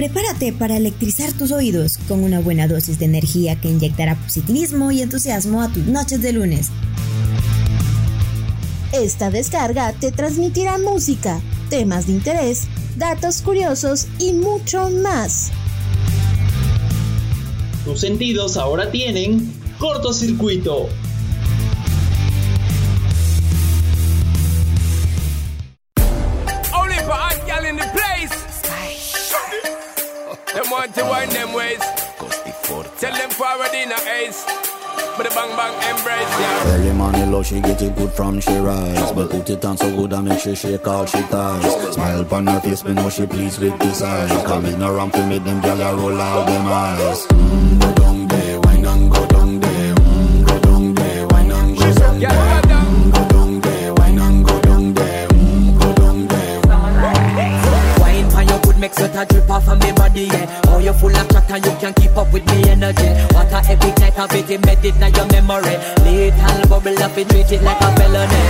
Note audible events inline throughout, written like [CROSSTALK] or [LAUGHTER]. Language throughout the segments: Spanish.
Prepárate para electrizar tus oídos con una buena dosis de energía que inyectará positivismo y entusiasmo a tus noches de lunes. Esta descarga te transmitirá música, temas de interés, datos curiosos y mucho más. Tus sentidos ahora tienen cortocircuito. Forward in a. But the bang bang embrace, yeah. Early money low, she get it good from she rise. But put it on so good I make she shake all she ties. Smile upon her face, me know she pleased with this eyes. Come in around to make them gyal roll out them eyes. Mm, go down there, wine and go down there. Mm, go down there, wine and go down there. Go down there, wine and go down there. Go down there. Wine for your good make sweat a drip off of me body, yeah. Oh, you full of chat and you can't keep up with me energy. What a epic night of it, embedded in your memory. Little bubble up, it treat it like a felony.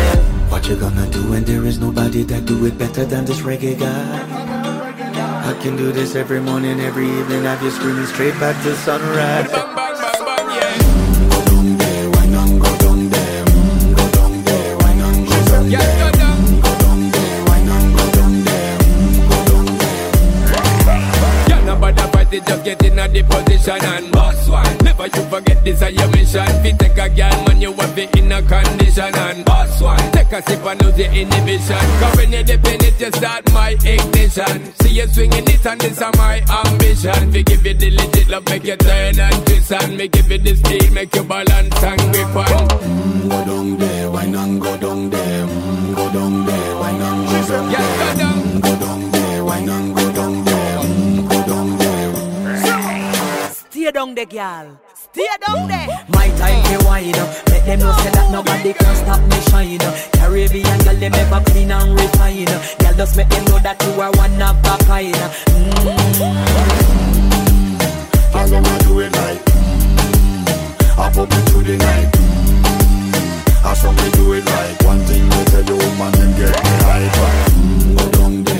What you gonna do when there is nobody that do it better than this reggae guy? I can do this every morning, every evening. Have you screaming straight back to sunrise. Fight it, just get in a the position and boss one. Never you forget this is your mission. Fi take a girl, man, you have it in a condition and boss one. Take a sip and lose your inhibition. Cause when you dip in it, you start my ignition. See you swinging it and this is my ambition. We give you the legit love, make you turn and twist and me give you the speed, make you balance and grip on. Mm, Go down there, wine and go down there. Mm, Go down there, wine and go down there. Mm, Go down there, wine and go Stay down there, girl. Stay down there. My time to wine up. Let them know say that nobody can stop me shine. Caribbean girl, them ever clean and refine. Girl, just make them know that you are one of a kind. All them a do it like mm, Up up into the night mm, How some we do it like One thing they tell the woman and get me hyper mm, Go down there,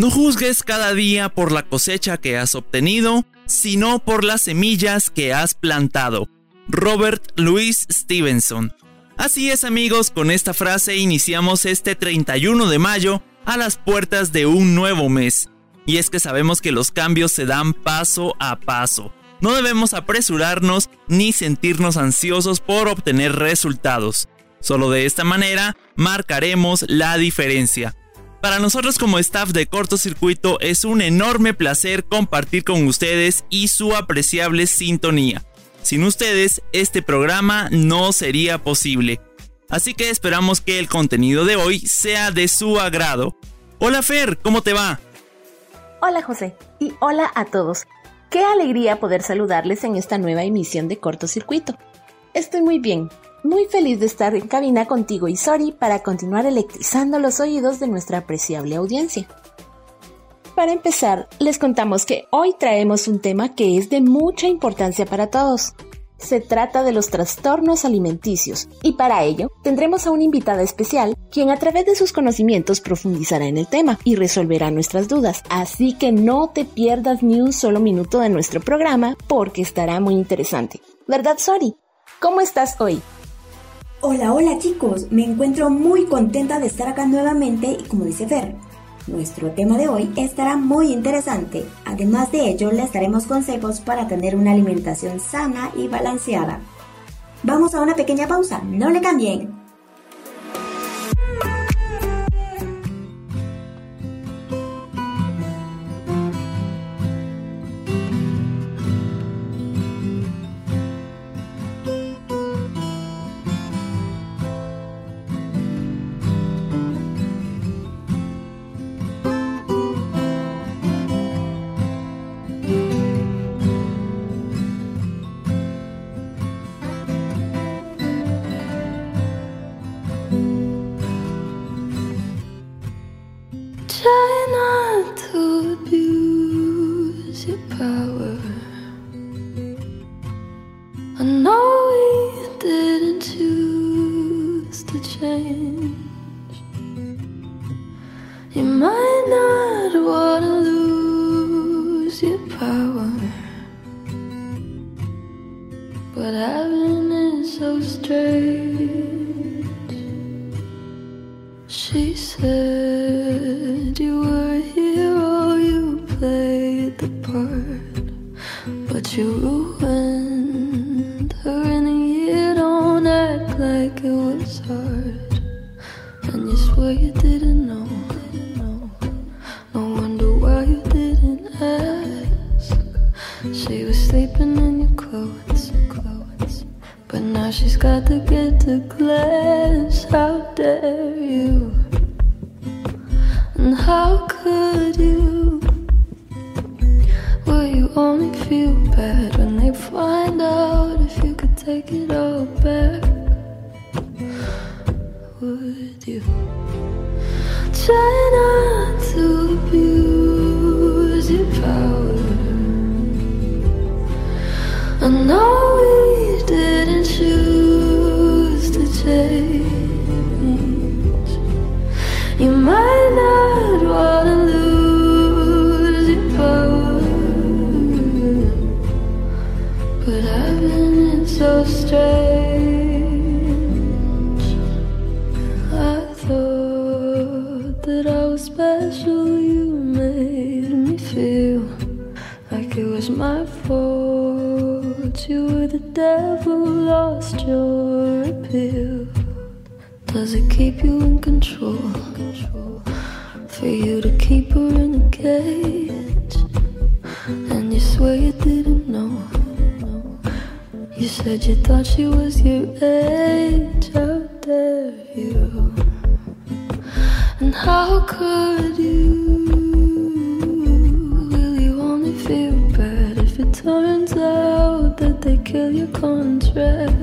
No juzgues cada día por la cosecha que has obtenido, sino por las semillas que has plantado. Robert Louis Stevenson. Así es amigos, con esta frase iniciamos este 31 de mayo a las puertas de un nuevo mes. Y es que sabemos que los cambios se dan paso a paso. No debemos apresurarnos ni sentirnos ansiosos por obtener resultados. Solo de esta manera marcaremos la diferencia. Para nosotros como staff de cortocircuito es un enorme placer compartir con ustedes y su apreciable sintonía. Sin ustedes, este programa no sería posible. Así que esperamos que el contenido de hoy sea de su agrado. Hola Fer, ¿cómo te va? Hola José y hola a todos. Qué alegría poder saludarles en esta nueva emisión de Cortocircuito. Estoy muy bien, muy feliz de estar en cabina contigo y Sori para continuar electrizando los oídos de nuestra apreciable audiencia. Para empezar, les contamos que hoy traemos un tema que es de mucha importancia para todos. Se trata de los trastornos alimenticios y para ello tendremos a una invitada especial quien a través de sus conocimientos profundizará en el tema y resolverá nuestras dudas. Así que no te pierdas ni un solo minuto de nuestro programa porque estará muy interesante. ¿Verdad, Sori? ¿Cómo estás hoy? Hola, hola chicos, me encuentro muy contenta de estar acá nuevamente y como dice Fer, nuestro tema de hoy estará muy interesante. Además de ello, les daremos consejos para tener una alimentación sana y balanceada. Vamos a una pequeña pausa, no le cambien. Not devil, lost your appeal. Does it keep you in control? For you to keep her in a cage, and you swear you didn't know. You said you thought she was your age. Contract?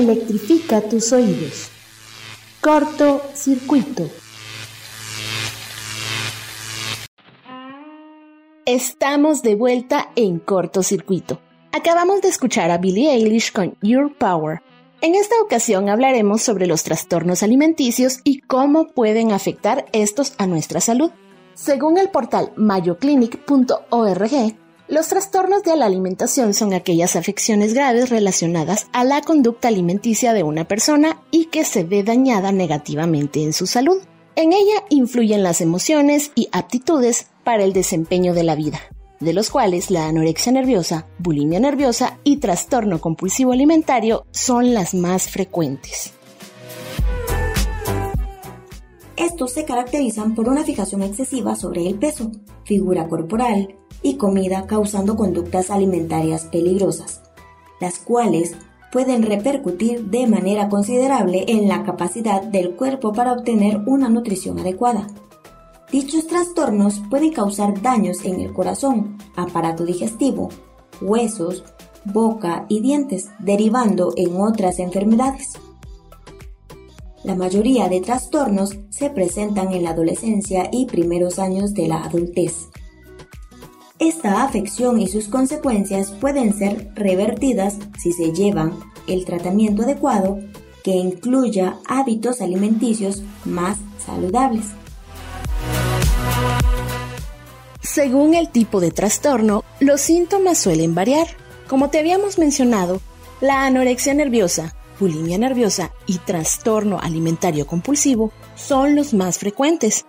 Electrifica tus oídos. Corto circuito. Estamos de vuelta en cortocircuito. Acabamos de escuchar a Billie Eilish con Your Power. En esta ocasión hablaremos sobre los trastornos alimenticios y cómo pueden afectar estos a nuestra salud. Según el portal mayoclinic.org, los trastornos de la alimentación son aquellas afecciones graves relacionadas a la conducta alimenticia de una persona y que se ve dañada negativamente en su salud. En ella influyen las emociones y aptitudes para el desempeño de la vida, de los cuales la anorexia nerviosa, bulimia nerviosa y trastorno compulsivo alimentario son las más frecuentes. Estos se caracterizan por una fijación excesiva sobre el peso, figura corporal y comida causando conductas alimentarias peligrosas, las cuales pueden repercutir de manera considerable en la capacidad del cuerpo para obtener una nutrición adecuada. Dichos trastornos pueden causar daños en el corazón, aparato digestivo, huesos, boca y dientes, derivando en otras enfermedades. La mayoría de trastornos se presentan en la adolescencia y primeros años de la adultez. Esta afección y sus consecuencias pueden ser revertidas si se llevan el tratamiento adecuado que incluya hábitos alimenticios más saludables. Según el tipo de trastorno, los síntomas suelen variar, Como te habíamos mencionado, la anorexia nerviosa, bulimia nerviosa y trastorno alimentario compulsivo son los más frecuentes.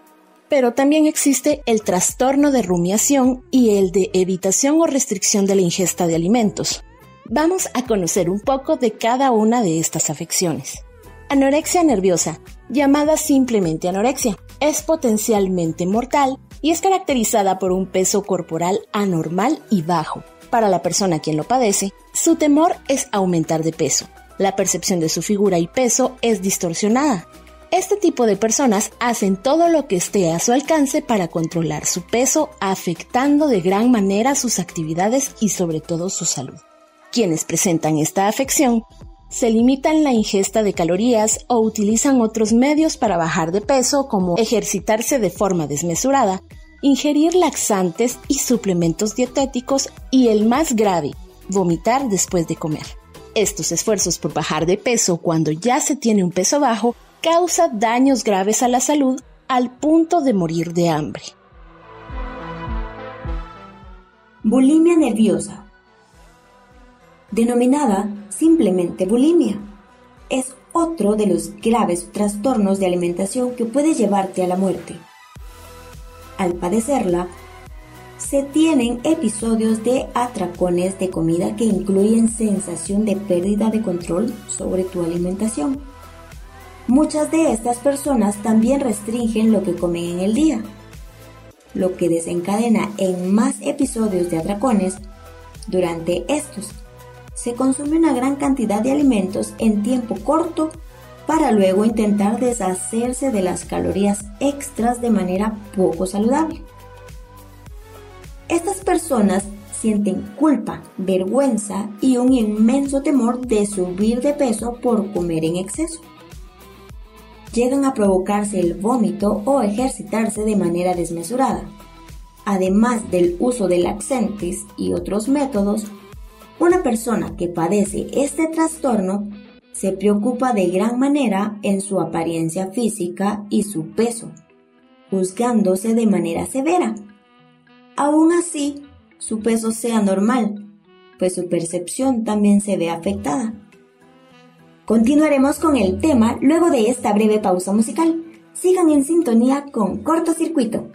Pero también existe el trastorno de rumiación y el de evitación o restricción de la ingesta de alimentos. Vamos a conocer un poco de cada una de estas afecciones. Anorexia nerviosa, llamada simplemente anorexia, es potencialmente mortal y es caracterizada por un peso corporal anormal y bajo. Para la persona quien lo padece, su temor es aumentar de peso. La percepción de su figura y peso es distorsionada. Este tipo de personas hacen todo lo que esté a su alcance para controlar su peso, afectando de gran manera sus actividades y sobre todo su salud. Quienes presentan esta afección se limitan la ingesta de calorías o utilizan otros medios para bajar de peso como ejercitarse de forma desmesurada, ingerir laxantes y suplementos dietéticos y el más grave, vomitar después de comer. Estos esfuerzos por bajar de peso cuando ya se tiene un peso bajo causa daños graves a la salud al punto de morir de hambre. Bulimia nerviosa denominada simplemente bulimia. Es otro de los graves trastornos de alimentación que puede llevarte a la muerte. Al padecerla, se tienen episodios de atracones de comida que incluyen sensación de pérdida de control sobre tu alimentación. Muchas de estas personas también restringen lo que comen en el día, lo que desencadena en más episodios de atracones durante estos se consume una gran cantidad de alimentos en tiempo corto para luego intentar deshacerse de las calorías extras de manera poco saludable. Estas personas sienten culpa, vergüenza y un inmenso temor de subir de peso por comer en exceso. Llegan a provocarse el vómito o ejercitarse de manera desmesurada. Además del uso de laxantes y otros métodos, una persona que padece este trastorno se preocupa de gran manera en su apariencia física y su peso, juzgándose de manera severa. Aún así, su peso sea normal, pues su percepción también se ve afectada. Continuaremos con el tema luego de esta breve pausa musical. Sigan en sintonía con cortocircuito.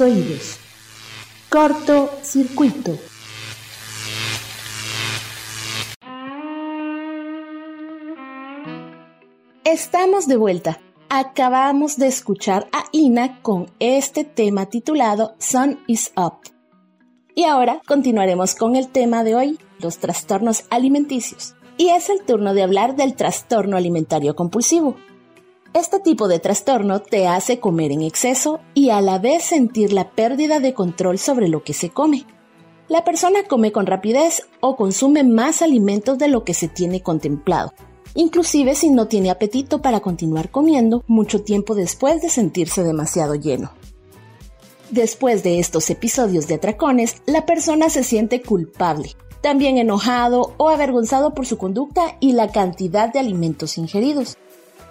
Oídos. Corto circuito. Estamos de vuelta. Acabamos de escuchar a Ina con este tema titulado Sun is Up. Y ahora continuaremos con el tema de hoy, los trastornos alimenticios. Y es el turno de hablar del trastorno alimentario compulsivo. Este tipo de trastorno te hace comer en exceso y a la vez sentir la pérdida de control sobre lo que se come. La persona come con rapidez o consume más alimentos de lo que se tiene contemplado, inclusive si no tiene apetito para continuar comiendo mucho tiempo después de sentirse demasiado lleno. Después de estos episodios de atracones, la persona se siente culpable, también enojado o avergonzado por su conducta y la cantidad de alimentos ingeridos.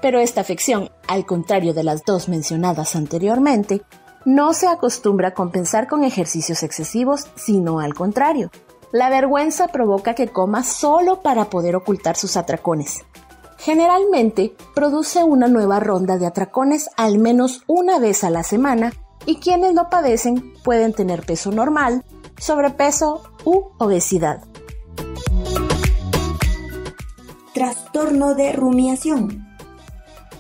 Pero esta afección, al contrario de las dos mencionadas anteriormente, no se acostumbra a compensar con ejercicios excesivos, sino al contrario. La vergüenza provoca que coma solo para poder ocultar sus atracones. Generalmente produce una nueva ronda de atracones al menos una vez a la semana y quienes lo padecen pueden tener peso normal, sobrepeso u obesidad. Trastorno de rumiación.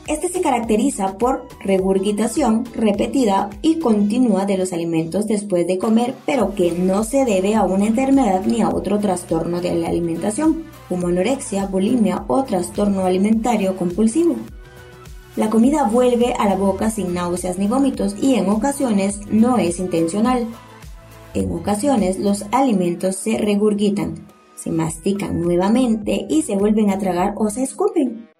Este se caracteriza por regurgitación repetida y continua de los alimentos después de comer, pero que no se debe a una enfermedad ni a otro trastorno de la alimentación, como anorexia, bulimia o trastorno alimentario compulsivo. La comida vuelve a la boca sin náuseas ni vómitos y en ocasiones no es intencional. En ocasiones los alimentos se regurgitan, se mastican nuevamente y se vuelven a tragar o se escupen.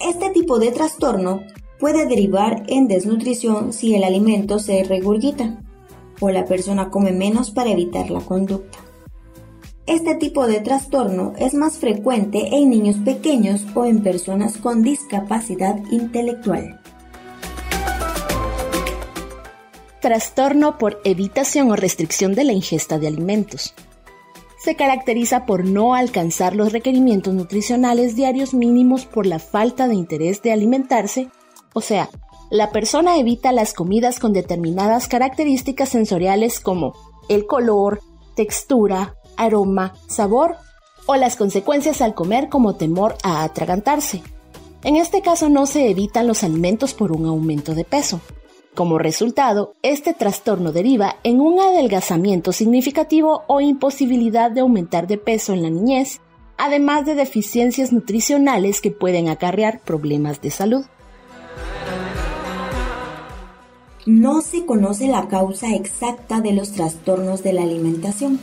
Este tipo de trastorno puede derivar en desnutrición si el alimento se regurgita o la persona come menos para evitar la conducta. Este tipo de trastorno es más frecuente en niños pequeños o en personas con discapacidad intelectual. Trastorno por evitación o restricción de la ingesta de alimentos se caracteriza por no alcanzar los requerimientos nutricionales diarios mínimos por la falta de interés de alimentarse, o sea, la persona evita las comidas con determinadas características sensoriales como el color, textura, aroma, sabor o las consecuencias al comer como temor a atragantarse. En este caso no se evitan los alimentos por un aumento de peso, como resultado, este trastorno deriva en un adelgazamiento significativo o imposibilidad de aumentar de peso en la niñez, además de deficiencias nutricionales que pueden acarrear problemas de salud. No se conoce la causa exacta de los trastornos de la alimentación.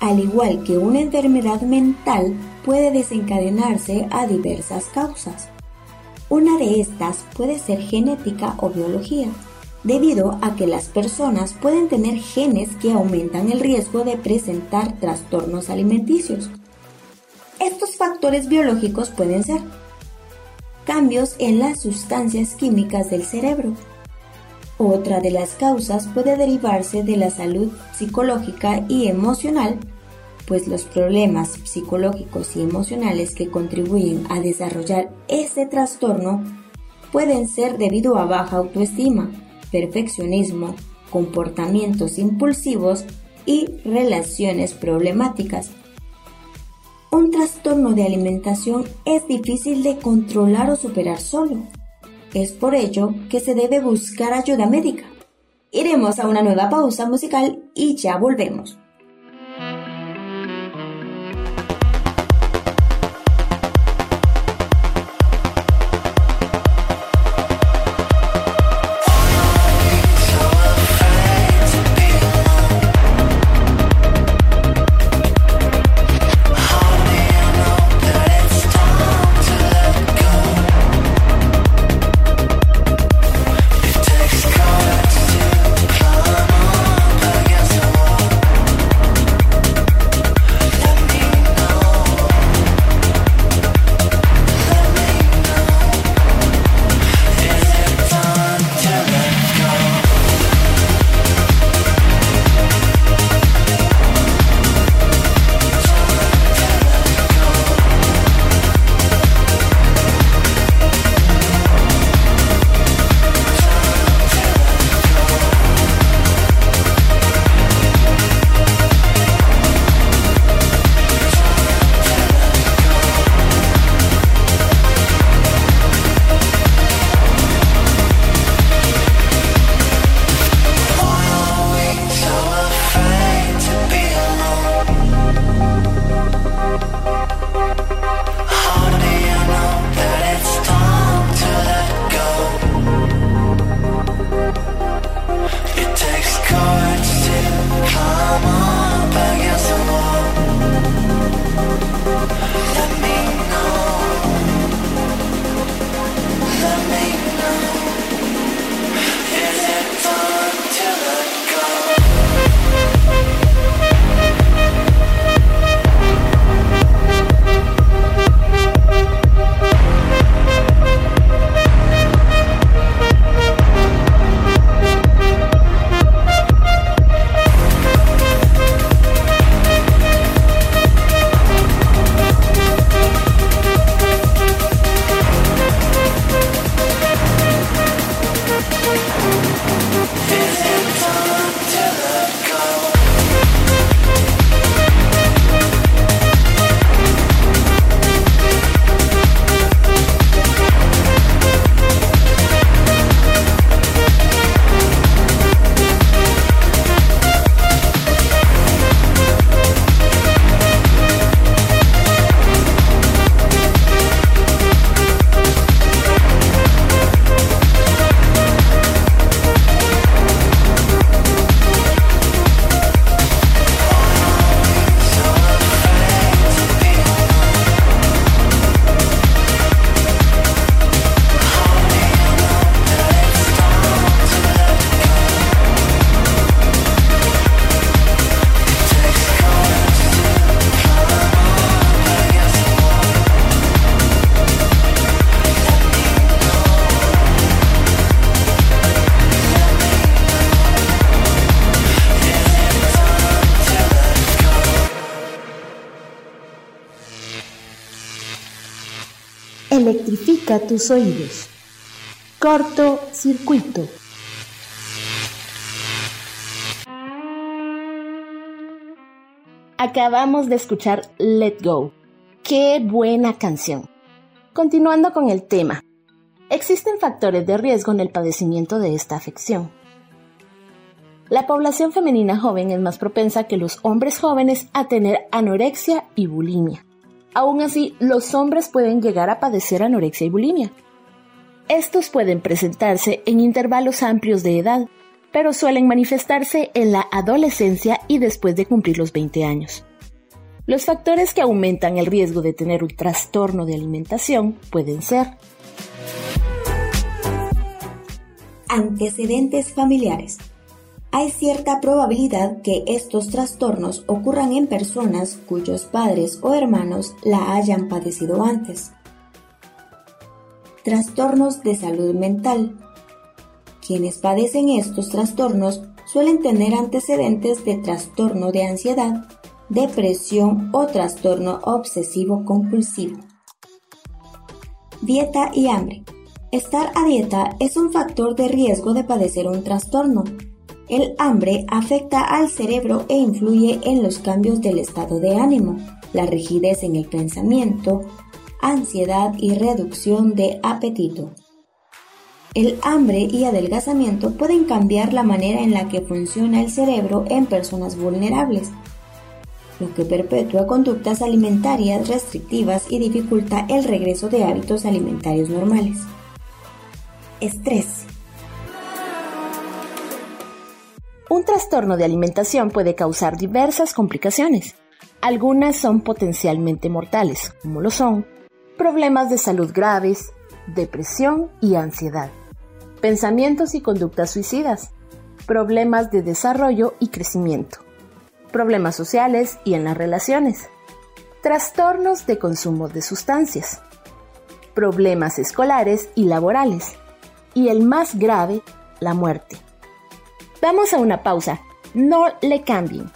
Al igual que una enfermedad mental puede desencadenarse a diversas causas. Una de estas puede ser genética o biología, debido a que las personas pueden tener genes que aumentan el riesgo de presentar trastornos alimenticios. Estos factores biológicos pueden ser cambios en las sustancias químicas del cerebro. Otra de las causas puede derivarse de la salud psicológica y emocional pues los problemas psicológicos y emocionales que contribuyen a desarrollar ese trastorno pueden ser debido a baja autoestima, perfeccionismo, comportamientos impulsivos y relaciones problemáticas. Un trastorno de alimentación es difícil de controlar o superar solo. Es por ello que se debe buscar ayuda médica. Iremos a una nueva pausa musical y ya volvemos. Electrifica tus oídos. Corto circuito. Acabamos de escuchar Let Go. Qué buena canción. Continuando con el tema. Existen factores de riesgo en el padecimiento de esta afección. La población femenina joven es más propensa que los hombres jóvenes a tener anorexia y bulimia. Aún así, los hombres pueden llegar a padecer anorexia y bulimia. Estos pueden presentarse en intervalos amplios de edad, pero suelen manifestarse en la adolescencia y después de cumplir los 20 años. Los factores que aumentan el riesgo de tener un trastorno de alimentación pueden ser antecedentes familiares, hay cierta probabilidad que estos trastornos ocurran en personas cuyos padres o hermanos la hayan padecido antes. Trastornos de salud mental. Quienes padecen estos trastornos suelen tener antecedentes de trastorno de ansiedad, depresión o trastorno obsesivo compulsivo. Dieta y hambre. Estar a dieta es un factor de riesgo de padecer un trastorno, el hambre afecta al cerebro e influye en los cambios del estado de ánimo, la rigidez en el pensamiento, ansiedad y reducción de apetito. El hambre y adelgazamiento pueden cambiar la manera en la que funciona el cerebro en personas vulnerables, lo que perpetúa conductas alimentarias restrictivas y dificulta el regreso de hábitos alimentarios normales. Estrés. Un trastorno de alimentación puede causar diversas complicaciones. Algunas son potencialmente mortales, como lo son problemas de salud graves, depresión y ansiedad, pensamientos y conductas suicidas, problemas de desarrollo y crecimiento, problemas sociales y en las relaciones, trastornos de consumo de sustancias, problemas escolares y laborales, y el más grave, la muerte. Vamos a una pausa. No le cambien.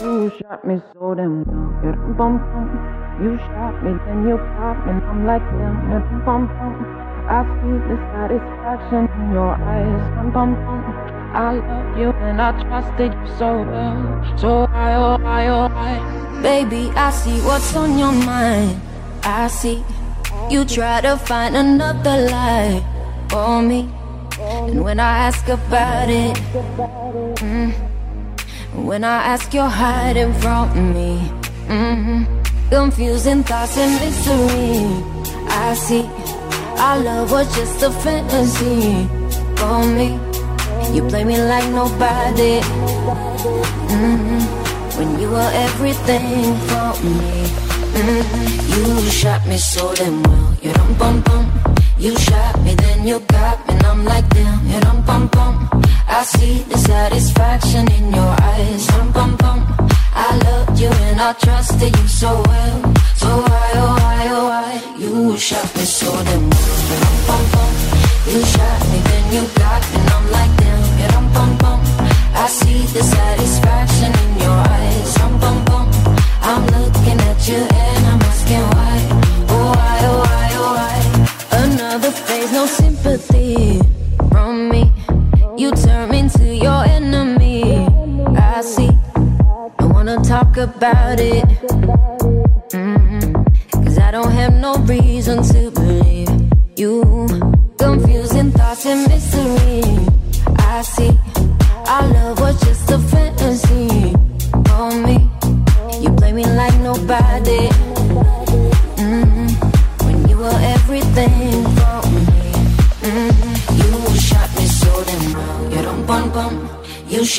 You shot me so damn well. Bum, bum. You shot me, then you pop and I'm like damn. Bum, bum. I see the satisfaction in your eyes. Bum, bum, bum. I love you and I trusted you so well. So I, oh, I, oh, I. Baby, I see what's on your mind. I see you try to find another lie for me. And when I ask about it, mm, when I ask, you're hiding from me. Mm, confusing thoughts and mystery. I see our love was just a fantasy for me. You play me like nobody. Mm, when you were everything for me. Mm, you shot me so damn well. You don't bum bum. You shot me, then you got me, and I'm like, damn, yeah, dum bum bum. I see the satisfaction in your eyes, dum bum bum. I loved you and I trusted you so well. So why, oh why, oh why? You shot me so damn well, yeah, dum bum bum. You shot me, then you got me, and I'm like, damn, yeah, dum bum bum. I see the satisfaction in your eyes, dum bum bum. I'm looking at you and I'm asking why, Another phase, no sympathy from me. You turn into your enemy. I see. I wanna talk about it. Mm-hmm. Cause I don't have no reason to believe you. Confusing thoughts and mystery. I see. Our love was just a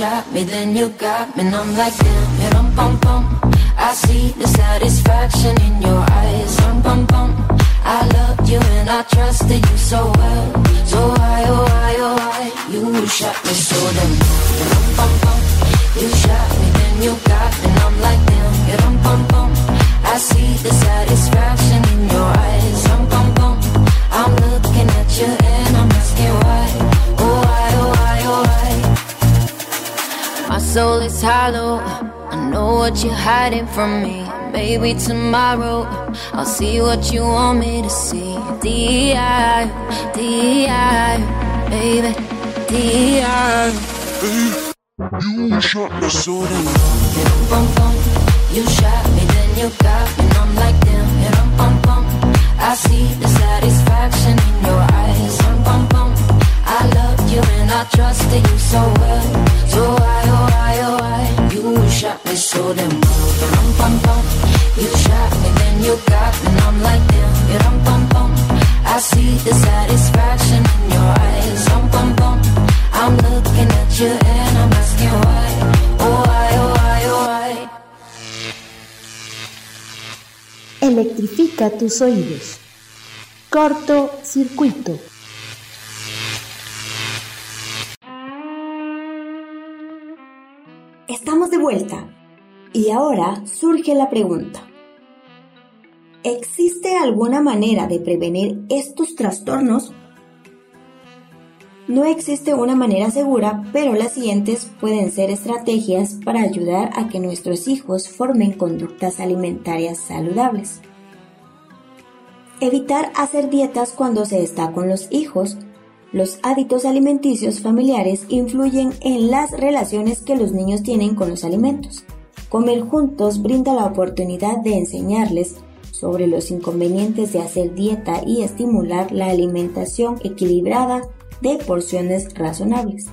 shot me, then you got me, and I'm like damn. You don't bum bum. I see the satisfaction in your eyes. Bum bum bum. I loved you and I trusted you so well. So why, oh why, oh why? You shot me so damn. You don't bum bum. You shot me, then you got me, and I'm like damn. You don't bum bum. I see the satisfaction soul is hollow. I know what you're hiding from me. Maybe tomorrow I'll see what you want me to see. D.I. D.I. Baby, D.I. You shot me so damn Bum, bum. You shot me, then you got me, and I'm like damn. Rum, bum, bum. I see the satisfaction in your eyes. Rum, bum, bum. I loved you and I trusted you so well. So why, oh why, oh why? You shot me so damn well. Rum, bum, bum. You shot me, then you got me, and I'm like damn. Rum, bum, bum. I see the satisfaction in your eyes. Rum, bum, bum. I'm looking at you and I'm asking why. Oh why, oh why, oh why? Electrifica tus oídos. Corto circuito. Estamos de vuelta. Y ahora surge la pregunta. ¿Existe alguna manera de prevenir estos trastornos? No existe una manera segura, pero las siguientes pueden ser estrategias para ayudar a que nuestros hijos formen conductas alimentarias saludables. Evitar hacer dietas cuando se está con los hijos. Los hábitos alimenticios familiares influyen en las relaciones que los niños tienen con los alimentos. Comer juntos brinda la oportunidad de enseñarles sobre los inconvenientes de hacer dieta y estimular la alimentación equilibrada de porciones razonables.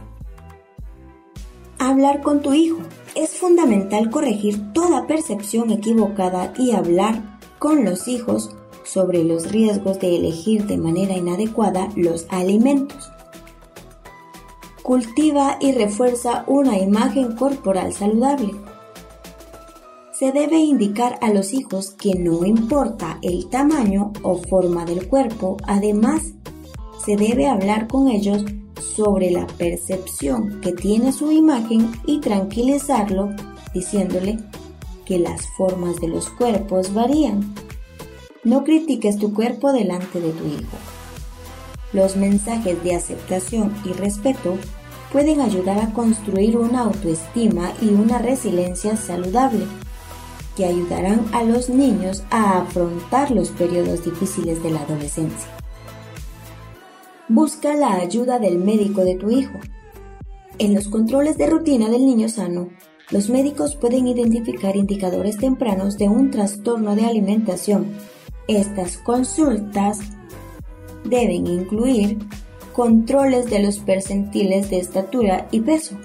Hablar con tu hijo. Es fundamental corregir toda percepción equivocada y hablar con los hijos sobre los riesgos de elegir de manera inadecuada los alimentos. Cultiva y refuerza una imagen corporal saludable. Se debe indicar a los hijos que no importa el tamaño o forma del cuerpo, además se debe hablar con ellos sobre la percepción que tiene su imagen y tranquilizarlo diciéndole que las formas de los cuerpos varían. No critiques tu cuerpo delante de tu hijo. Los mensajes de aceptación y respeto pueden ayudar a construir una autoestima y una resiliencia saludable que ayudarán a los niños a afrontar los periodos difíciles de la adolescencia. Busca la ayuda del médico de tu hijo. En los controles de rutina del niño sano, los médicos pueden identificar indicadores tempranos de un trastorno de alimentación. Estas consultas deben incluir controles de los percentiles de estatura y peso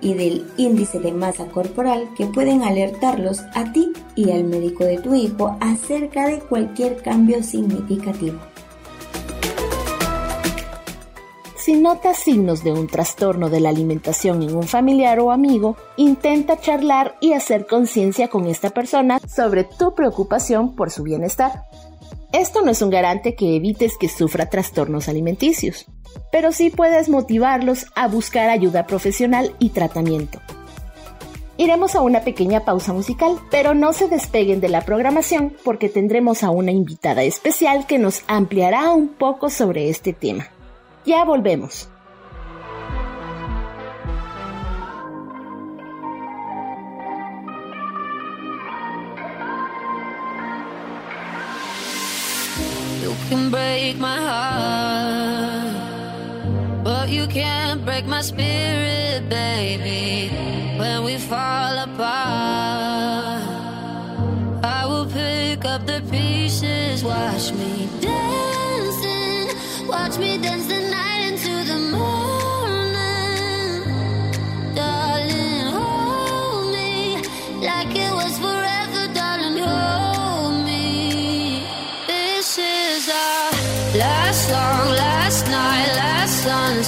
y del índice de masa corporal que pueden alertarlos a ti y al médico de tu hijo acerca de cualquier cambio significativo. Si notas signos de un trastorno de la alimentación en un familiar o amigo, intenta charlar y hacer conciencia con esta persona sobre tu preocupación por su bienestar. Esto no es un garante que evites que sufra trastornos alimenticios, pero sí puedes motivarlos a buscar ayuda profesional y tratamiento. Iremos a una pequeña pausa musical, pero no se despeguen de la programación porque tendremos a una invitada especial que nos ampliará un poco sobre este tema. Ya volvemos. You can break my heart, but you can't break my spirit, baby. When we fall apart, I will pick up the pieces. Watch me dancing, watch me dance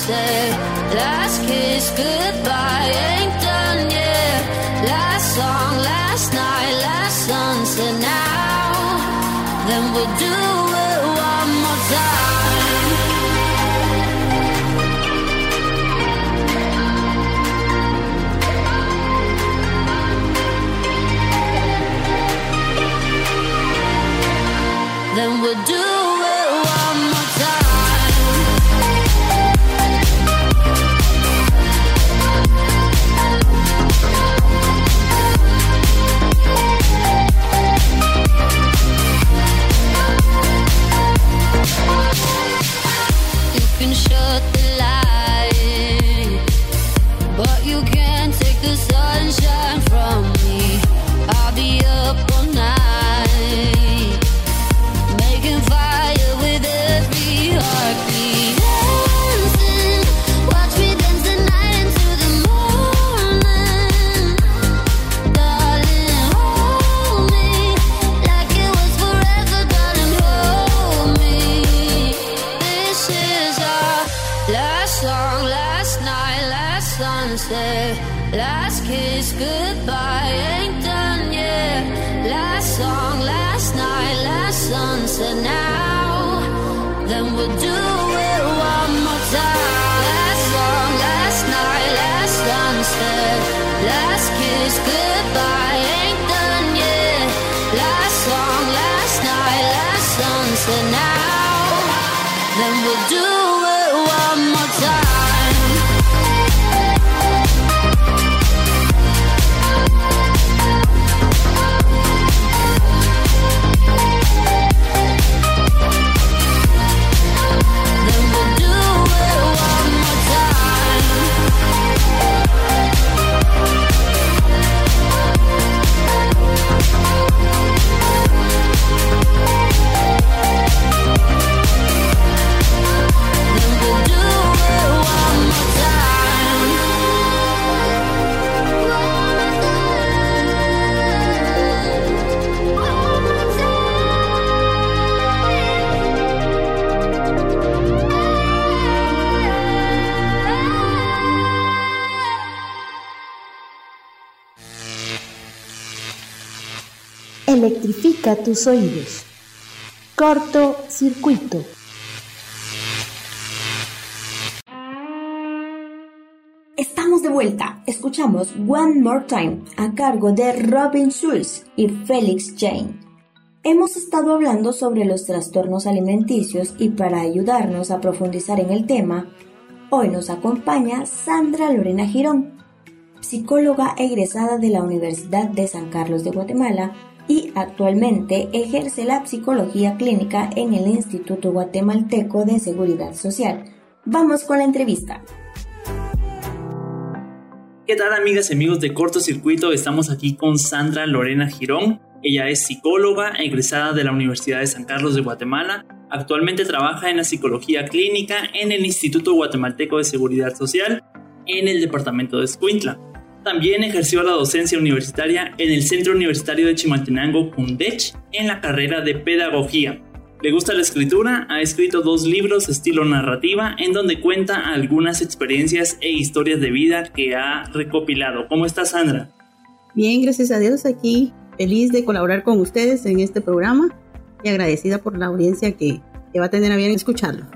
sunset, last kiss, goodbye, tonight Tus oídos. Corto circuito. Estamos de vuelta. Escuchamos One More Time a cargo de Robin Schulz y Felix Jane. Hemos estado hablando sobre los trastornos alimenticios y para ayudarnos a profundizar en el tema, hoy nos acompaña Sandra Lorena Girón, psicóloga egresada de la Universidad de San Carlos de Guatemala y actualmente ejerce la psicología clínica en el Instituto Guatemalteco de Seguridad Social. Vamos con la entrevista. ¿Qué tal amigas y amigos de Cortocircuito? Estamos aquí con Sandra Lorena Girón. Ella es psicóloga egresada de la Universidad de San Carlos de Guatemala. Actualmente trabaja en la psicología clínica en el Instituto Guatemalteco de Seguridad Social en el departamento de Escuintla. También ejerció la docencia universitaria en el Centro Universitario de Chimaltenango, CUNDECH, en la carrera de Pedagogía. Le gusta la escritura, ha escrito dos libros estilo narrativa en donde cuenta algunas experiencias e historias de vida que ha recopilado. ¿Cómo está Sandra? Bien, gracias a Dios aquí, feliz de colaborar con ustedes en este programa y agradecida por la audiencia que, que va a tener a bien escucharlo.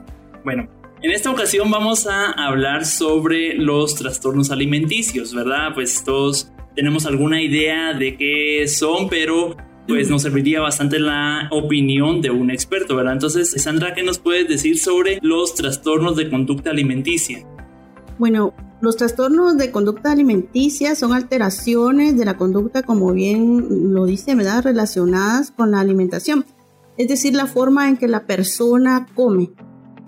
Bueno, en esta ocasión vamos a hablar sobre los trastornos alimenticios, ¿verdad? Pues todos tenemos alguna idea de qué son, pero pues nos serviría bastante la opinión de un experto, ¿verdad? Entonces, Sandra, ¿qué nos puedes decir sobre los trastornos de conducta alimenticia? Bueno, los trastornos de conducta alimenticia son alteraciones de la conducta, como bien lo dice, ¿verdad? Relacionadas con la alimentación. Es decir, la forma en que la persona come.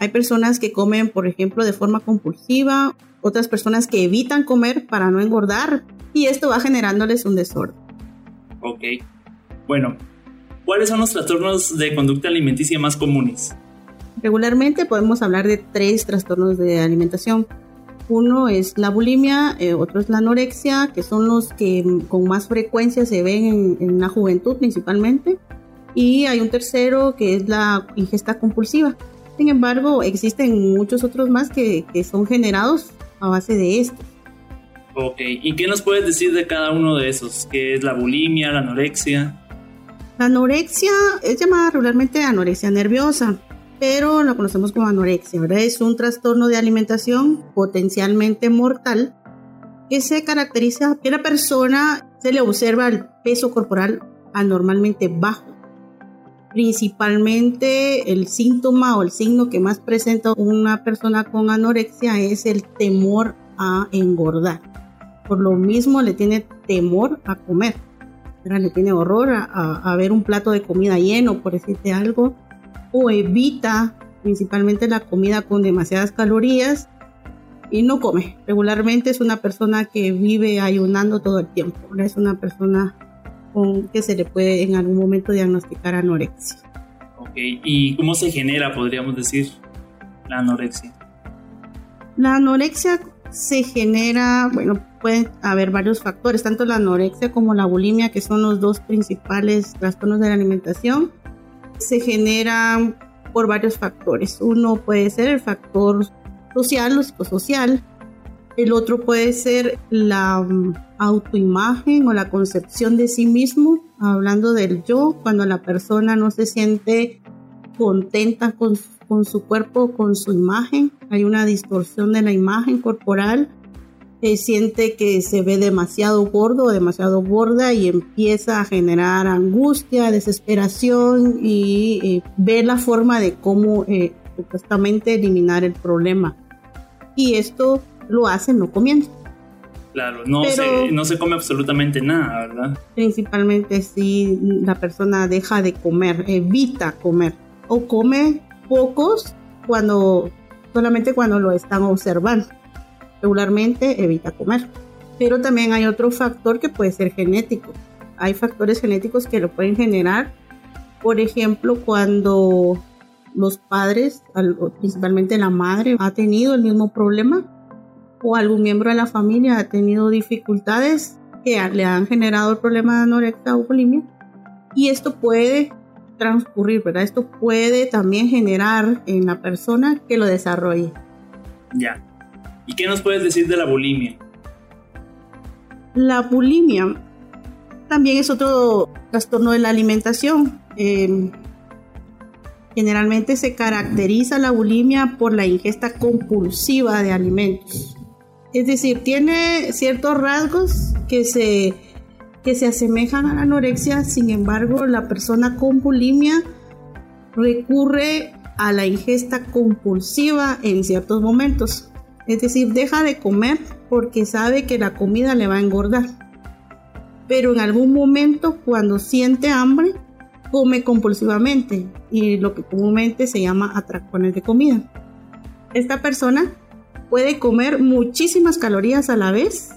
Hay personas que comen, por ejemplo, de forma compulsiva, otras personas que evitan comer para no engordar y esto va generándoles un desorden. Ok. Bueno, ¿cuáles son los trastornos de conducta alimenticia más comunes? Regularmente podemos hablar de tres trastornos de alimentación. Uno es la bulimia, eh, otro es la anorexia, que son los que con más frecuencia se ven en, en, la juventud principalmente. Y hay un tercero que es la ingesta compulsiva. Sin embargo, existen muchos otros más que, que son generados a base de esto. Ok, ¿y qué nos puedes decir de cada uno de esos? ¿Qué es la bulimia, la anorexia? La anorexia es llamada regularmente anorexia nerviosa, pero la conocemos como anorexia, ¿verdad? Es un trastorno de alimentación potencialmente mortal que se caracteriza que la persona se le observa el peso corporal anormalmente bajo. Principalmente el síntoma o el signo que más presenta una persona con anorexia es el temor a engordar. Por lo mismo le tiene temor a comer le tiene horror a, a, ver un plato de comida lleno, por decirte algo, o evita principalmente la comida con demasiadas calorías y no come. Regularmente es una persona que vive ayunando todo el tiempo, es una persona con que se le puede en algún momento diagnosticar anorexia. Ok, ¿y cómo se genera, podríamos decir, la anorexia? La anorexia se genera, bueno, pueden haber varios factores, tanto la anorexia como la bulimia, que son los dos principales trastornos de la alimentación, se generan por varios factores. Uno puede ser el factor social o psicosocial, el otro puede ser la mm, autoimagen o la concepción de sí mismo, hablando del yo, cuando la persona no se siente contenta con, con su cuerpo, con su imagen, hay una distorsión de la imagen corporal siente que se ve demasiado gordo o demasiado gorda y empieza a generar angustia, desesperación y ve la forma de cómo eh, supuestamente eliminar el problema. Y esto lo hace no comiendo. Claro, no, se, no se come absolutamente nada, ¿verdad? Principalmente si la persona deja de comer, evita comer o come pocos cuando solamente cuando lo están observando regularmente evita comer. Pero también hay otro factor que puede ser genético. Hay factores genéticos que lo pueden generar. Por ejemplo, cuando los padres, principalmente la madre, ha tenido el mismo problema o algún miembro de la familia ha tenido dificultades que le han generado el problema de anorexia o bulimia. Y esto puede transcurrir, ¿verdad? Esto puede también generar en la persona que lo desarrolle. Ya. ¿Y qué nos puedes decir de la bulimia? La bulimia también es otro trastorno de la alimentación. Eh, generalmente se caracteriza la bulimia por la ingesta compulsiva de alimentos. Es decir, tiene ciertos rasgos que se, que se asemejan a la anorexia, sin embargo, la persona con bulimia recurre a la ingesta compulsiva en ciertos momentos. Es decir, deja de comer porque sabe que la comida le va a engordar. Pero en algún momento, cuando siente hambre, come compulsivamente y lo que comúnmente se llama atracones de comida. Esta persona puede comer muchísimas calorías a la vez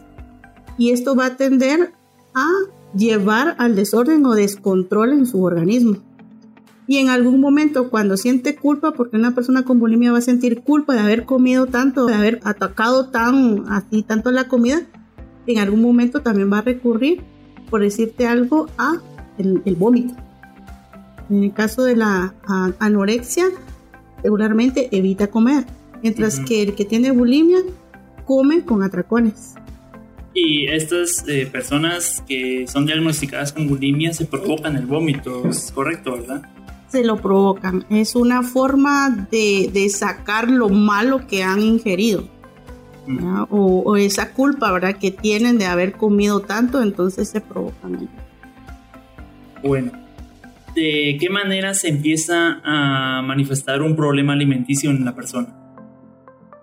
y esto va a tender a llevar al desorden o descontrol en su organismo. Y en algún momento cuando siente culpa, porque una persona con bulimia va a sentir culpa de haber comido tanto, de haber atacado tan así tanto la comida, en algún momento también va a recurrir, por decirte algo, a el vómito. En el caso de la anorexia, regularmente evita comer, mientras que el que tiene bulimia come con atracones. Y estas eh, personas que son diagnosticadas con bulimia se provocan el vómito, ¿es correcto, verdad? Se lo provocan. Es una forma de, sacar lo malo que han ingerido. O, o, esa culpa, ¿verdad? Que tienen de haber comido tanto, entonces se provocan. Bueno, de qué manera se empieza a manifestar un problema alimenticio en la persona?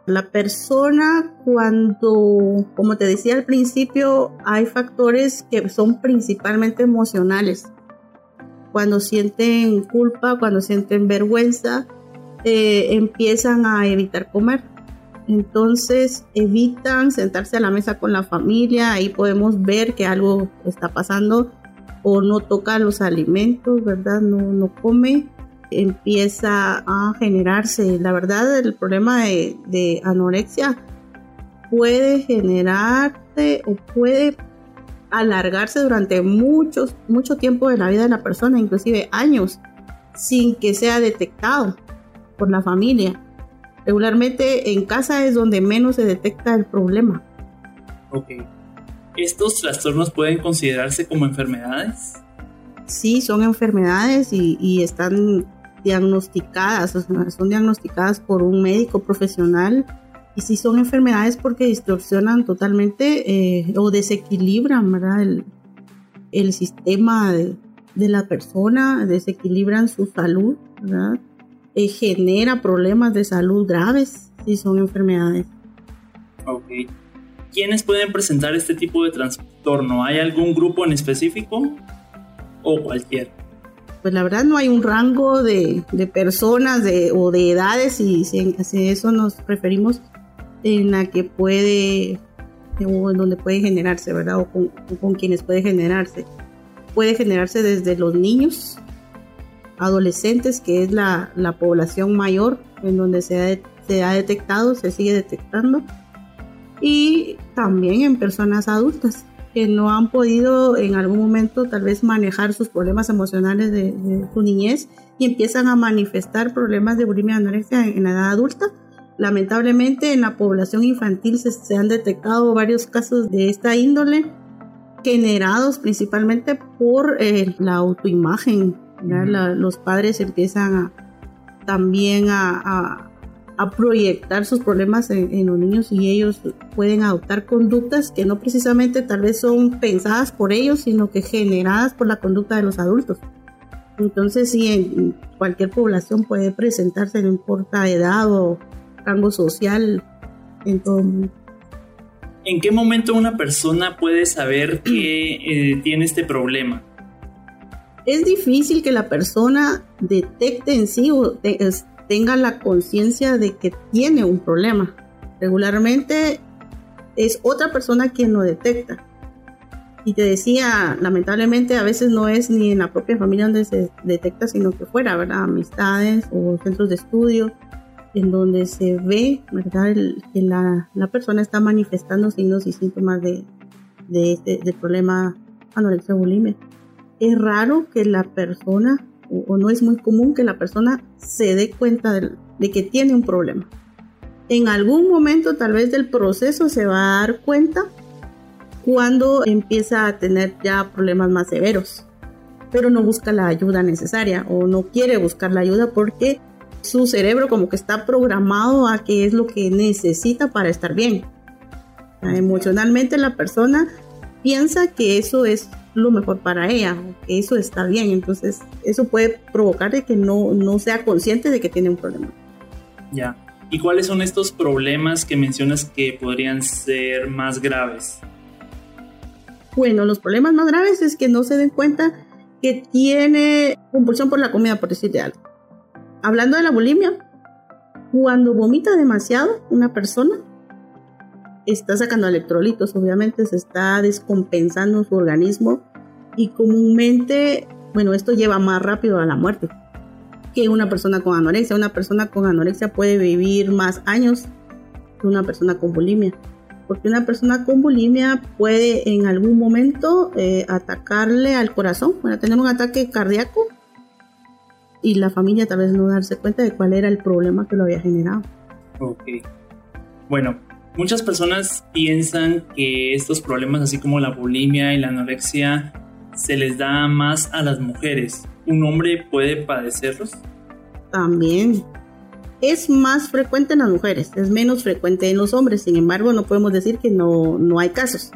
La persona cuando, como te decía al principio, hay factores que son principalmente emocionales. Cuando sienten culpa, cuando sienten vergüenza, eh, empiezan a evitar comer. Entonces evitan sentarse a la mesa con la familia, ahí podemos ver que algo está pasando o no toca los alimentos, ¿verdad? No, no come, empieza a generarse. La verdad, el problema de, anorexia puede generarse o puede alargarse durante muchos, mucho tiempo de la vida de la persona, inclusive años, sin que sea detectado por la familia. Regularmente en casa es donde menos se detecta el problema. Ok. ¿Estos trastornos pueden considerarse como enfermedades? Sí, son enfermedades y, están diagnosticadas, son diagnosticadas por un médico profesional y sí son enfermedades porque distorsionan totalmente eh, o desequilibran El, sistema de, la persona, desequilibran su salud, ¿verdad? Eh, genera problemas de salud graves, sí son enfermedades. Ok. ¿Quiénes pueden presentar este tipo de trastorno? ¿Hay algún grupo en específico o cualquier? Pues la verdad no hay un rango de, personas de, o de edades y si, eso nos referimos en la que puede o en donde puede generarse, ¿verdad? O con, quienes puede generarse. Puede generarse desde los niños, adolescentes, que es la, población mayor en donde se se ha detectado, se sigue detectando y también en personas adultas que no han podido en algún momento tal vez manejar sus problemas emocionales de, su niñez y empiezan a manifestar problemas de bulimia anorexia en, la edad adulta. Lamentablemente en la población infantil se, han detectado varios casos de esta índole generados principalmente por eh, la autoimagen. los padres empiezan a, también a a proyectar sus problemas en, los niños y ellos pueden adoptar conductas que no precisamente tal vez son pensadas por ellos, sino que generadas por la conducta de los adultos. Entonces, sí, en cualquier población puede presentarse, no importa edad o rango social, en todo mundo. ¿En qué momento una persona puede saber que eh, tiene este problema? Es difícil que la persona detecte en sí o tenga la conciencia de que tiene un problema. Regularmente es otra persona quien lo detecta. Y te decía, lamentablemente a veces no es ni en la propia familia donde se detecta, sino que fuera, ¿verdad? Amistades o centros de estudio en donde se ve, ¿verdad? que la, persona está manifestando signos y síntomas de, de este de problema anorexia bulimia. Es raro que la persona o, no es muy común que la persona se dé cuenta de, que tiene un problema. En algún momento tal vez del proceso se va a dar cuenta, cuando empieza a tener ya problemas más severos, pero no busca la ayuda necesaria o no quiere buscar la ayuda porque su cerebro como que está programado a qué es lo que necesita para estar bien. Emocionalmente la persona piensa que eso es lo mejor para ella, eso está bien, entonces eso puede provocar de que no, no sea consciente de que tiene un problema. Ya. ¿Y cuáles son estos problemas que mencionas que podrían ser más graves? Bueno, los problemas más graves es que no se den cuenta que tiene compulsión por la comida, por decirte algo. Hablando de la bulimia, cuando vomita demasiado una persona, está sacando electrolitos, obviamente se está descompensando su organismo y comúnmente, bueno, esto lleva más rápido a la muerte que una persona con anorexia. Una persona con anorexia puede vivir más años que una persona con bulimia. Porque una persona con bulimia puede en algún momento eh, atacarle al corazón, bueno, tener un ataque cardíaco y la familia tal vez no darse cuenta de cuál era el problema que lo había generado. Ok. Bueno, muchas personas piensan que estos problemas, así como la bulimia y la anorexia, se les da más a las mujeres. ¿Un hombre puede padecerlos? También. Es más frecuente en las mujeres, es menos frecuente en los hombres. Sin embargo, no podemos decir que no, no hay casos.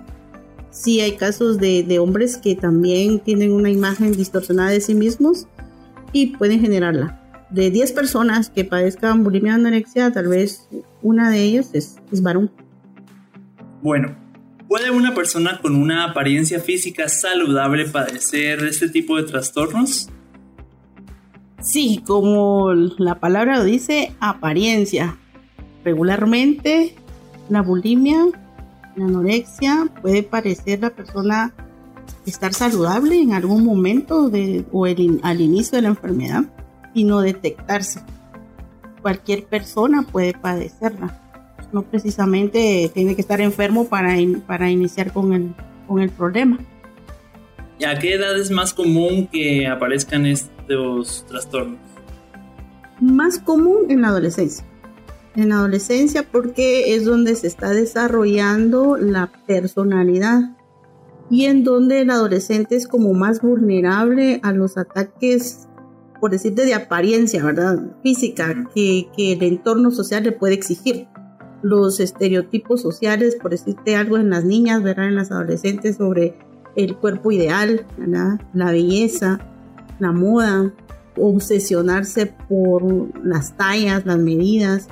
Sí hay casos de, de hombres que también tienen una imagen distorsionada de sí mismos y pueden generarla. De 10 personas que padezcan bulimia y anorexia, tal vez una de ellas es, es varón. Bueno, ¿puede una persona con una apariencia física saludable padecer este tipo de trastornos? Sí, como la palabra lo dice, apariencia. Regularmente la bulimia, la anorexia puede parecer la persona estar saludable en algún momento de, o al inicio de la enfermedad y no detectarse. Cualquier persona puede padecerla. No precisamente tiene que estar enfermo para, para iniciar con el, con el problema. ¿Y a qué edad es más común que aparezcan estos trastornos? Más común en la adolescencia. En la adolescencia porque es donde se está desarrollando la personalidad y en donde el adolescente es como más vulnerable a los ataques, por decirte, de apariencia, ¿verdad? Física, que, que el entorno social le puede exigir. Los estereotipos sociales, por decirte algo en las niñas, ¿verdad? En las adolescentes sobre el cuerpo ideal, ¿verdad? La belleza, la moda, obsesionarse por las tallas, las medidas.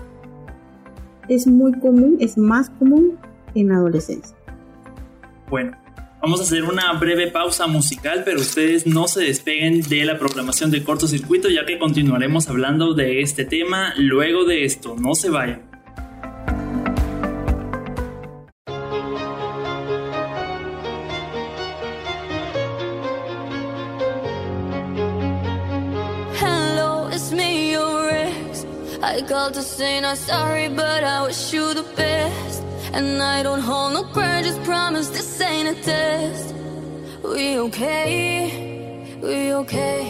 Es muy común, es más común en la adolescencia. Bueno, Vamos a hacer una breve pausa musical, pero ustedes no se despeguen de la programación de cortocircuito, ya que continuaremos hablando de este tema luego de esto. No se vayan. Hello, it's me, your. I called to say not sorry, but I wish you the best. And I don't hold no grudges, promise this ain't a test. We okay, we okay.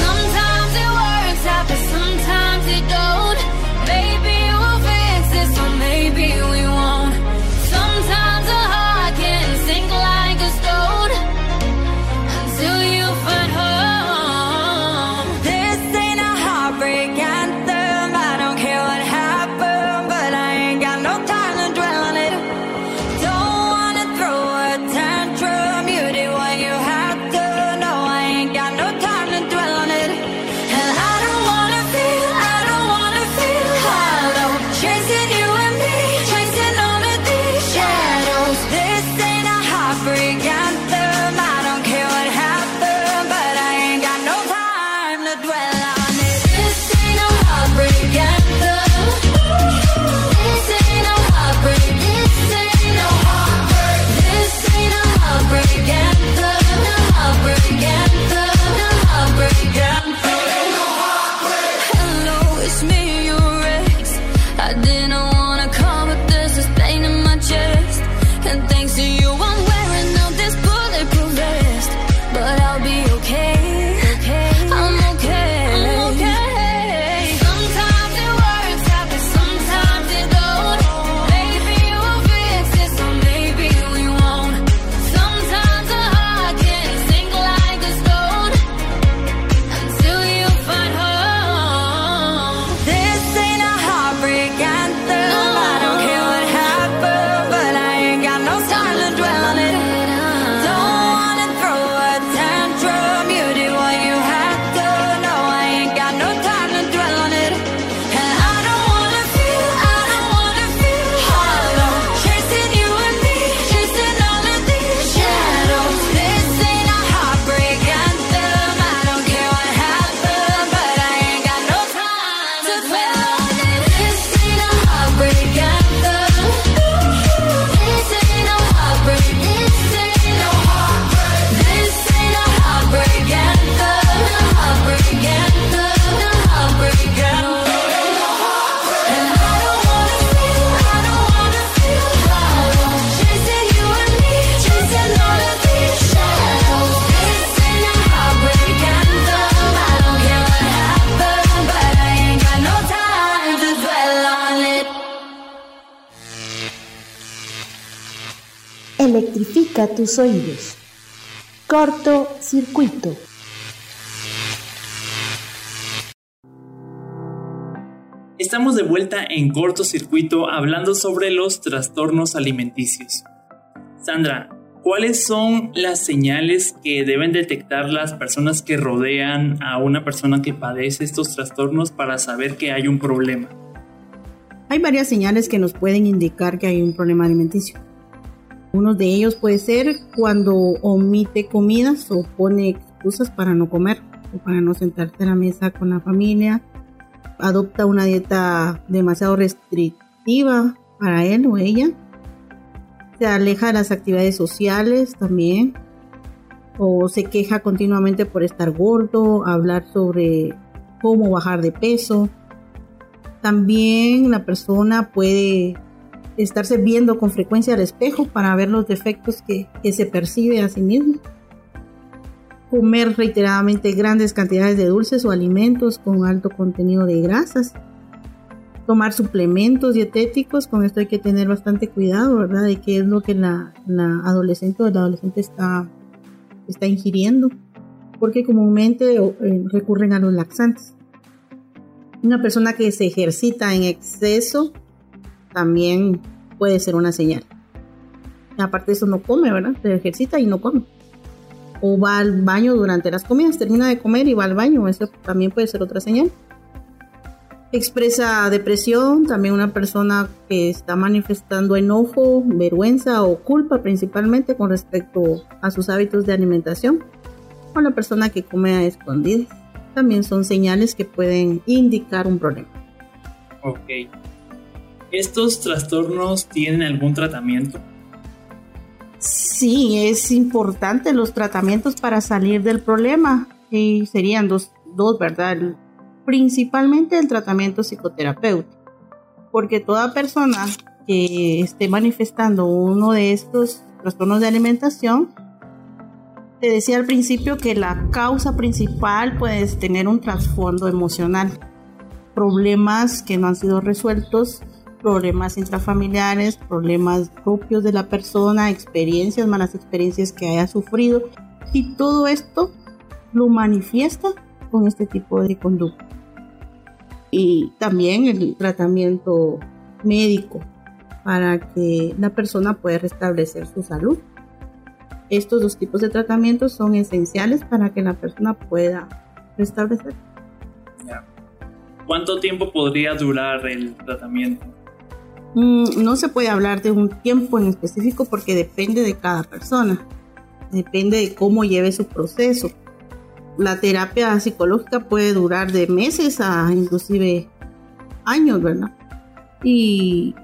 Sometimes it works out, but sometimes it don't. Maybe we'll fix this, or maybe we won't. Sometimes a tus oídos. Corto circuito. Estamos de vuelta en cortocircuito hablando sobre los trastornos alimenticios. Sandra, ¿cuáles son las señales que deben detectar las personas que rodean a una persona que padece estos trastornos para saber que hay un problema? Hay varias señales que nos pueden indicar que hay un problema alimenticio. Uno de ellos puede ser cuando omite comidas o pone excusas para no comer o para no sentarse a la mesa con la familia adopta una dieta demasiado restrictiva para él o ella. Se aleja de las actividades sociales también. O se queja continuamente por estar gordo, hablar sobre cómo bajar de peso. También la persona puede estarse viendo con frecuencia al espejo para ver los defectos que, que se percibe a sí mismo comer reiteradamente grandes cantidades de dulces o alimentos con alto contenido de grasas, tomar suplementos dietéticos, con esto hay que tener bastante cuidado, ¿verdad? De qué es lo que la, adolescente o el adolescente está, está ingiriendo, porque comúnmente eh, recurren a los laxantes. Una persona que se ejercita en exceso también puede ser una señal. Aparte de eso no come, ¿verdad? Se ejercita y no come o va al baño durante las comidas, termina de comer y va al baño, eso también puede ser otra señal. Expresa depresión, también una persona que está manifestando enojo, vergüenza o culpa principalmente con respecto a sus hábitos de alimentación, o la persona que come a escondidas. También son señales que pueden indicar un problema. Ok. ¿Estos trastornos tienen algún tratamiento? Sí, es importante los tratamientos para salir del problema. Y serían dos, dos, ¿verdad? Principalmente el tratamiento psicoterapéutico. Porque toda persona que esté manifestando uno de estos trastornos de alimentación, te decía al principio que la causa principal puede tener un trasfondo emocional. Problemas que no han sido resueltos problemas intrafamiliares, problemas propios de la persona, experiencias, malas experiencias que haya sufrido. Y todo esto lo manifiesta con este tipo de conducta. Y también el tratamiento médico para que la persona pueda restablecer su salud. Estos dos tipos de tratamientos son esenciales para que la persona pueda restablecer. ¿Cuánto tiempo podría durar el tratamiento? Mm, no se puede hablar de un tiempo en específico porque depende de cada persona, depende de cómo lleve su proceso. La terapia psicológica puede durar de meses a inclusive años, ¿verdad? Y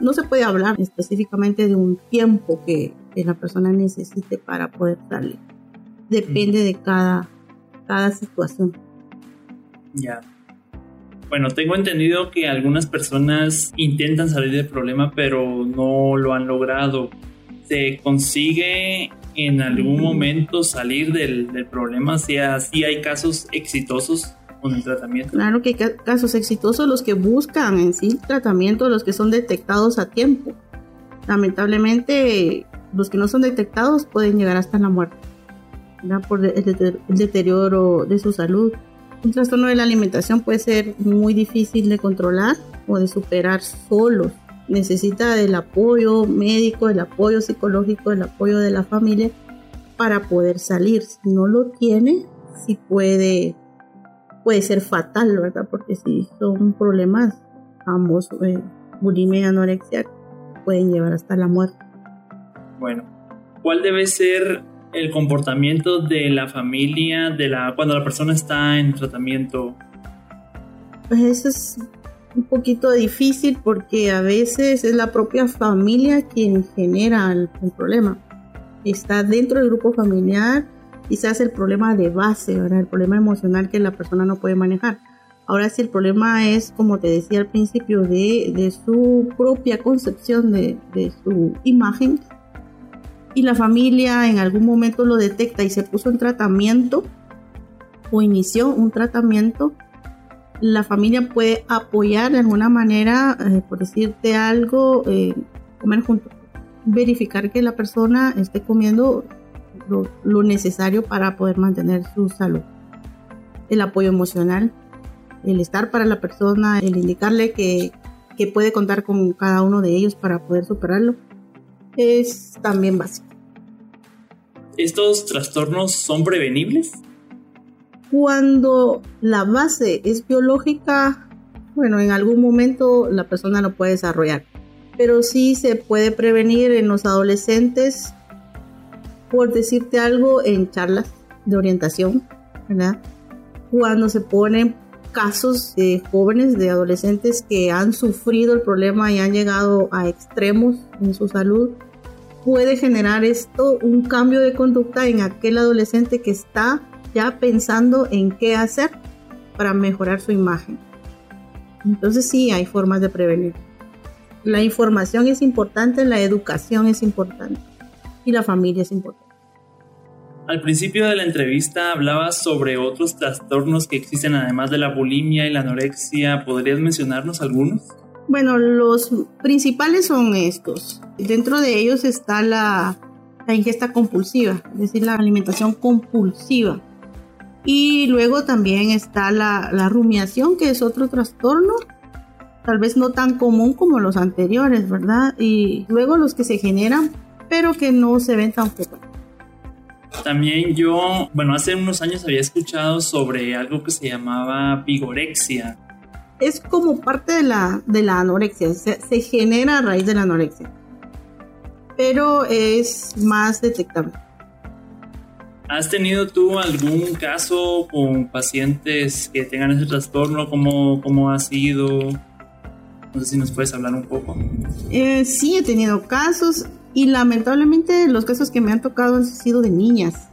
no se puede hablar específicamente de un tiempo que, la persona necesite para poder salir. Depende de cada, cada situación. Ya. Bueno, tengo entendido que algunas personas intentan salir del problema, pero no lo han logrado. ¿Se consigue en algún momento salir del, problema? Si hay casos exitosos con el tratamiento. Claro que hay casos exitosos los que buscan en sí tratamiento, los que son detectados a tiempo. Lamentablemente, los que no son detectados pueden llegar hasta la muerte por el deterioro de su salud. Un trastorno de la alimentación puede ser muy difícil de controlar o de superar solo. Necesita del apoyo médico, del apoyo psicológico, del apoyo de la familia para poder salir. Si no lo tiene, sí puede, puede ser fatal, ¿verdad? Porque si son problemas, ambos, eh, bulimia y anorexia, pueden llevar hasta la muerte. Bueno, ¿cuál debe ser el comportamiento de la familia de la cuando la persona está en tratamiento? Pues eso es un poquito difícil porque a veces es la propia familia quien genera el, problema. Está dentro del grupo familiar, quizás el problema de base, el problema emocional que la persona no puede manejar. Ahora si el problema es, como te decía al principio, de, de su propia concepción de, de su imagen, y la familia en algún momento lo detecta y se puso en tratamiento o inició un tratamiento, la familia puede apoyar de alguna manera, eh, por decirte algo, eh, comer juntos. verificar que la persona esté comiendo lo, lo necesario para poder mantener su salud. El apoyo emocional, el estar para la persona, el indicarle que, que puede contar con cada uno de ellos para poder superarlo, es también básico. ¿Estos trastornos son prevenibles? Cuando la base es biológica, bueno, en algún momento la persona lo puede desarrollar, pero sí se puede prevenir en los adolescentes, por decirte algo, en charlas de orientación, ¿verdad? Cuando se ponen casos de jóvenes, de adolescentes que han sufrido el problema y han llegado a extremos en su salud, puede generar esto un cambio de conducta en aquel adolescente que está ya pensando en qué hacer para mejorar su imagen. Entonces sí hay formas de prevenir. La información es importante, la educación es importante y la familia es importante. Al principio de la entrevista hablabas sobre otros trastornos que existen además de la bulimia y la anorexia. ¿Podrías mencionarnos algunos? Bueno, los principales son estos. Dentro de ellos está la, ingesta compulsiva, es decir, la alimentación compulsiva. Y luego también está la, la rumiación, que es otro trastorno, tal vez no tan común como los anteriores, ¿verdad? Y luego los que se generan, pero que no se ven tan frecuentes. También yo, bueno, hace unos años había escuchado sobre algo que se llamaba vigorexia. Es como parte de la, de la anorexia, se, se genera a raíz de la anorexia, pero es más detectable. ¿Has tenido tú algún caso con pacientes que tengan ese trastorno? ¿Cómo, cómo ha sido? No sé si nos puedes hablar un poco. Eh, sí, he tenido casos y lamentablemente los casos que me han tocado han sido de niñas.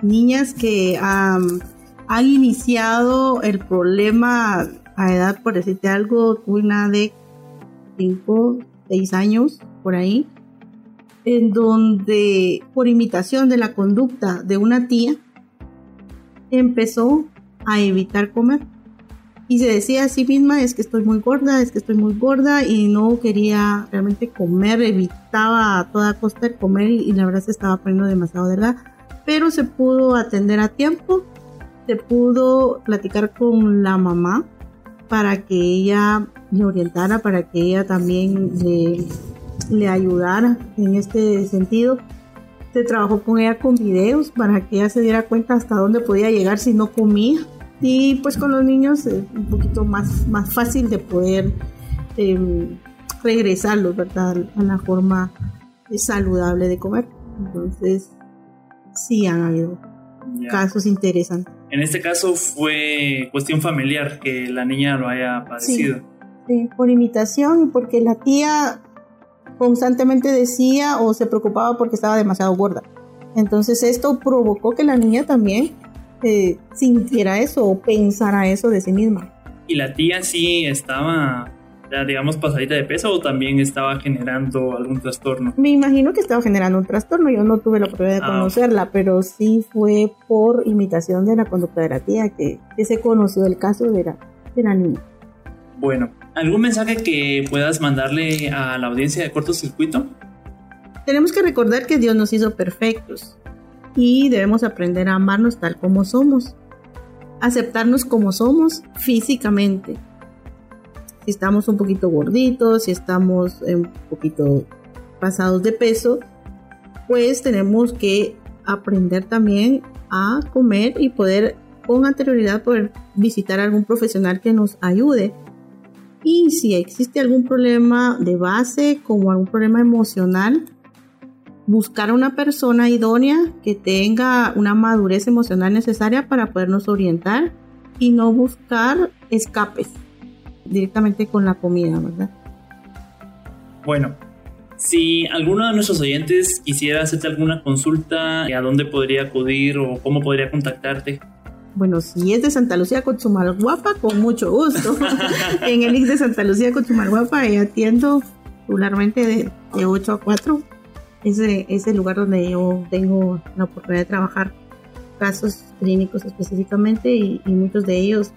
Niñas que um, han iniciado el problema a edad, por decirte algo, una de 5, 6 años, por ahí, en donde por imitación de la conducta de una tía, empezó a evitar comer. Y se decía a sí misma, es que estoy muy gorda, es que estoy muy gorda y no quería realmente comer, evitaba a toda costa el comer y, y la verdad se estaba poniendo demasiado delgada. Pero se pudo atender a tiempo, se pudo platicar con la mamá para que ella le orientara, para que ella también le, le ayudara en este sentido. Se trabajó con ella con videos para que ella se diera cuenta hasta dónde podía llegar si no comía. Y pues con los niños es un poquito más, más fácil de poder eh, regresarlos, ¿verdad? A la forma saludable de comer. Entonces, sí han habido Ya. casos interesantes. En este caso fue cuestión familiar que la niña lo haya padecido. Sí, por imitación y porque la tía constantemente decía o se preocupaba porque estaba demasiado gorda. Entonces esto provocó que la niña también eh, sintiera eso o pensara eso de sí misma. ¿Y la tía sí estaba, ya, digamos, pasadita de peso o también estaba generando algún trastorno? Me imagino que estaba generando un trastorno, yo no tuve la oportunidad de Ah, conocerla, pero sí fue por imitación de la conducta de la tía que, que se conoció el caso de la, de la niña. Bueno, ¿algún mensaje que puedas mandarle a la audiencia de cortocircuito? Tenemos que recordar que Dios nos hizo perfectos y debemos aprender a amarnos tal como somos, aceptarnos como somos físicamente. Si estamos un poquito gorditos, si estamos un poquito pasados de peso, pues tenemos que aprender también a comer y poder con anterioridad poder visitar algún profesional que nos ayude. Y si existe algún problema de base, como algún problema emocional, buscar a una persona idónea que tenga una madurez emocional necesaria para podernos orientar y no buscar escapes directamente con la comida, ¿verdad? Bueno, si alguno de nuestros oyentes quisiera hacerte alguna consulta, ¿a dónde podría acudir o cómo podría contactarte? Bueno, si es de Santa Lucía Cochumalguapa, con mucho gusto. [LAUGHS] en el IX de Santa Lucía eh, atiendo regularmente de, de 8 a 4. Ese es el lugar donde yo tengo la oportunidad de trabajar casos clínicos específicamente y, y muchos de ellos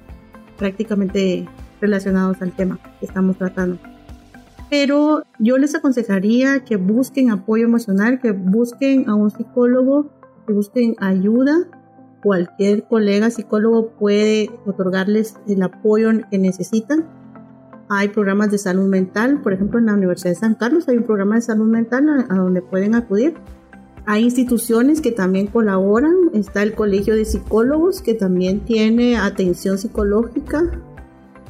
prácticamente relacionados al tema que estamos tratando. pero yo les aconsejaría que busquen apoyo emocional, que busquen a un psicólogo, que busquen ayuda. Cualquier colega psicólogo puede otorgarles el apoyo que necesitan. Hay programas de salud mental, por ejemplo en la Universidad de San Carlos hay un programa de salud mental a, donde pueden acudir. Hay instituciones que también colaboran, está el Colegio de Psicólogos que también tiene atención psicológica,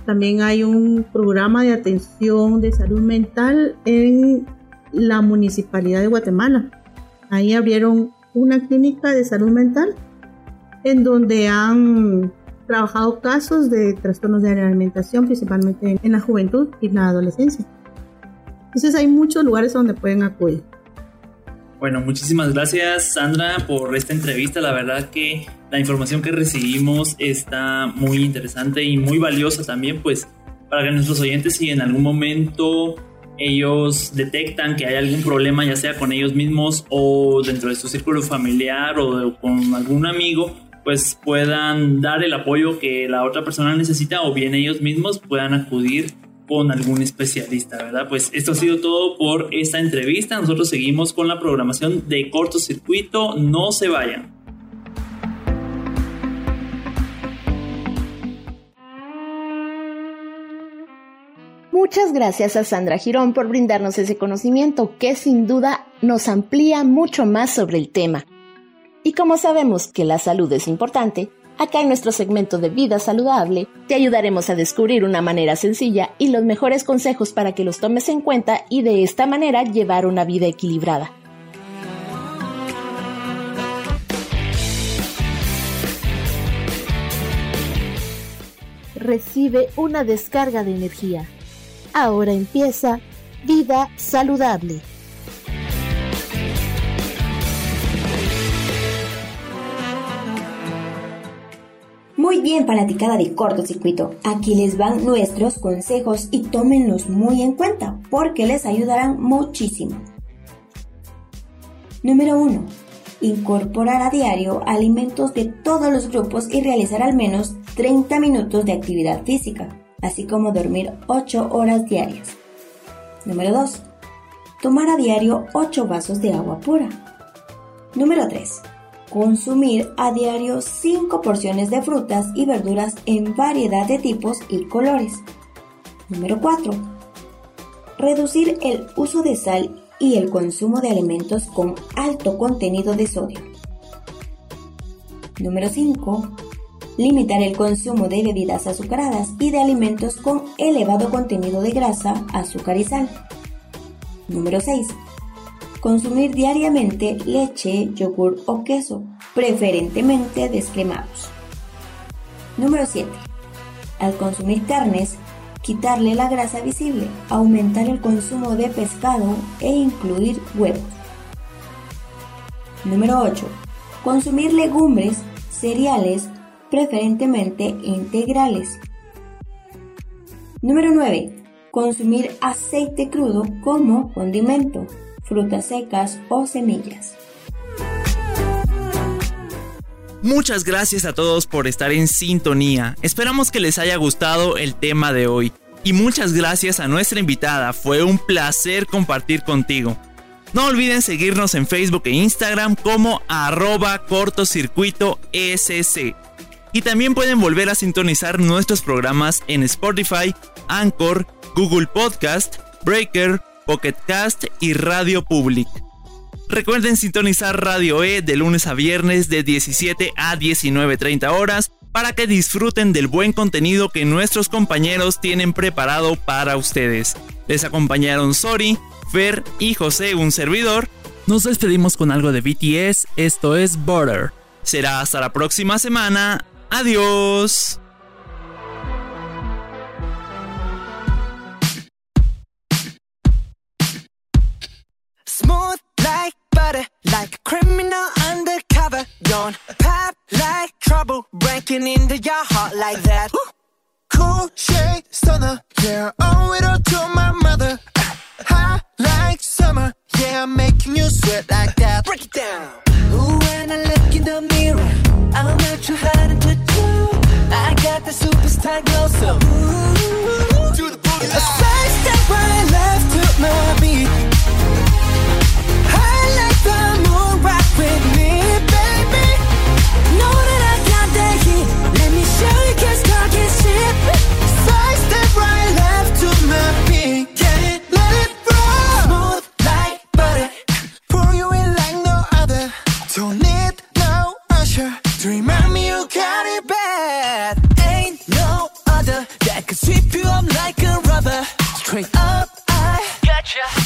también hay un programa de atención de salud mental en la Municipalidad de Guatemala. Ahí abrieron una clínica de salud mental en donde han trabajado casos de trastornos de alimentación, principalmente en la juventud y la adolescencia. Entonces hay muchos lugares donde pueden acudir. Bueno, muchísimas gracias Sandra por esta entrevista. La verdad que la información que recibimos está muy interesante y muy valiosa también, pues para que nuestros oyentes si en algún momento ellos detectan que hay algún problema, ya sea con ellos mismos o dentro de su círculo familiar o con algún amigo, pues puedan dar el apoyo que la otra persona necesita o bien ellos mismos puedan acudir con algún especialista, ¿verdad? Pues esto ha sido todo por esta entrevista. Nosotros seguimos con la programación de cortocircuito. No se vayan. Muchas gracias a Sandra Girón por brindarnos ese conocimiento que sin duda nos amplía mucho más sobre el tema. Y como sabemos que la salud es importante, acá en nuestro segmento de vida saludable te ayudaremos a descubrir una manera sencilla y los mejores consejos para que los tomes en cuenta y de esta manera llevar una vida equilibrada. Recibe una descarga de energía. Ahora empieza Vida Saludable. Muy bien fanaticada de cortocircuito, aquí les van nuestros consejos y tómenlos muy en cuenta porque les ayudarán muchísimo. Número 1. Incorporar a diario alimentos de todos los grupos y realizar al menos 30 minutos de actividad física, así como dormir 8 horas diarias. Número 2. Tomar a diario 8 vasos de agua pura. Número 3 consumir a diario 5 porciones de frutas y verduras en variedad de tipos y colores. Número 4. Reducir el uso de sal y el consumo de alimentos con alto contenido de sodio. Número 5. Limitar el consumo de bebidas azucaradas y de alimentos con elevado contenido de grasa, azúcar y sal. Número 6 Consumir diariamente leche, yogur o queso, preferentemente descremados. Número 7. Al consumir carnes, quitarle la grasa visible, aumentar el consumo de pescado e incluir huevos. Número 8. Consumir legumbres, cereales, preferentemente integrales. Número 9. Consumir aceite crudo como condimento, frutas secas o semillas. Muchas gracias a todos por estar en sintonía. Esperamos que les haya gustado el tema de hoy. Y muchas gracias a nuestra invitada. Fue un placer compartir contigo. No olviden seguirnos en Facebook e Instagram como arroba cortocircuito SC. Y también pueden volver a sintonizar nuestros programas en Spotify, Anchor, Google Podcast, Breaker, Pocket Cast y Radio Public. Recuerden sintonizar Radio E de lunes a viernes de 17 a 19.30 horas para que disfruten del buen contenido que nuestros compañeros tienen preparado para ustedes. Les acompañaron Sori, Fer y José, un servidor. Nos despedimos con algo de BTS, esto es Border. Será hasta la próxima semana. Adiós. Smooth like butter, like a criminal undercover. Don't pop like trouble, breaking into your heart like that. Cool shade stunner, yeah, owe it all to my mother. Hot like summer, yeah, I'm making you sweat like that. Break it down. Ooh, when I look in the mirror, I'll let you hide into two. I got the superstar glow, so ooh, do the booty. First step right left to my beat. could sweep you up like a rubber. Straight up, I gotcha.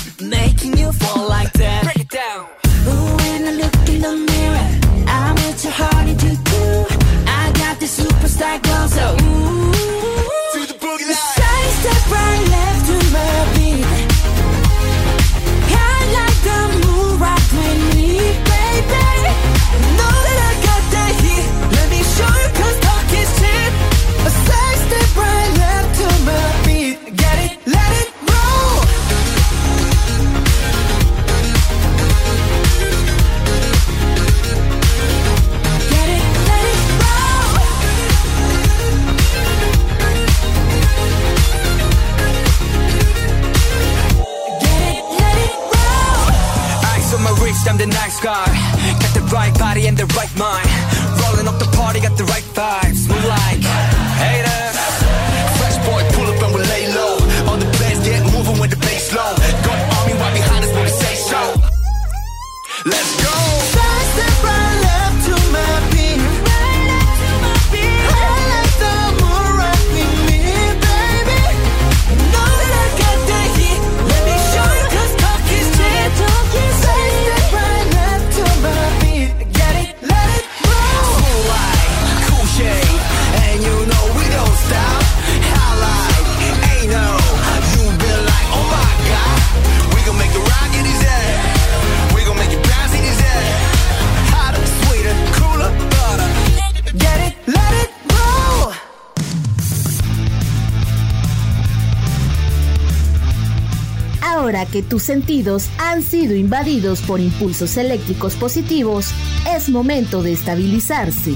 tus sentidos han sido invadidos por impulsos eléctricos positivos, es momento de estabilizarse.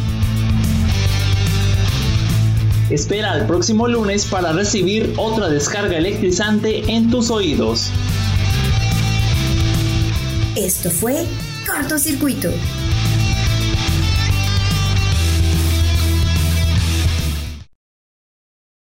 Espera al próximo lunes para recibir otra descarga electrizante en tus oídos. Esto fue Cortocircuito.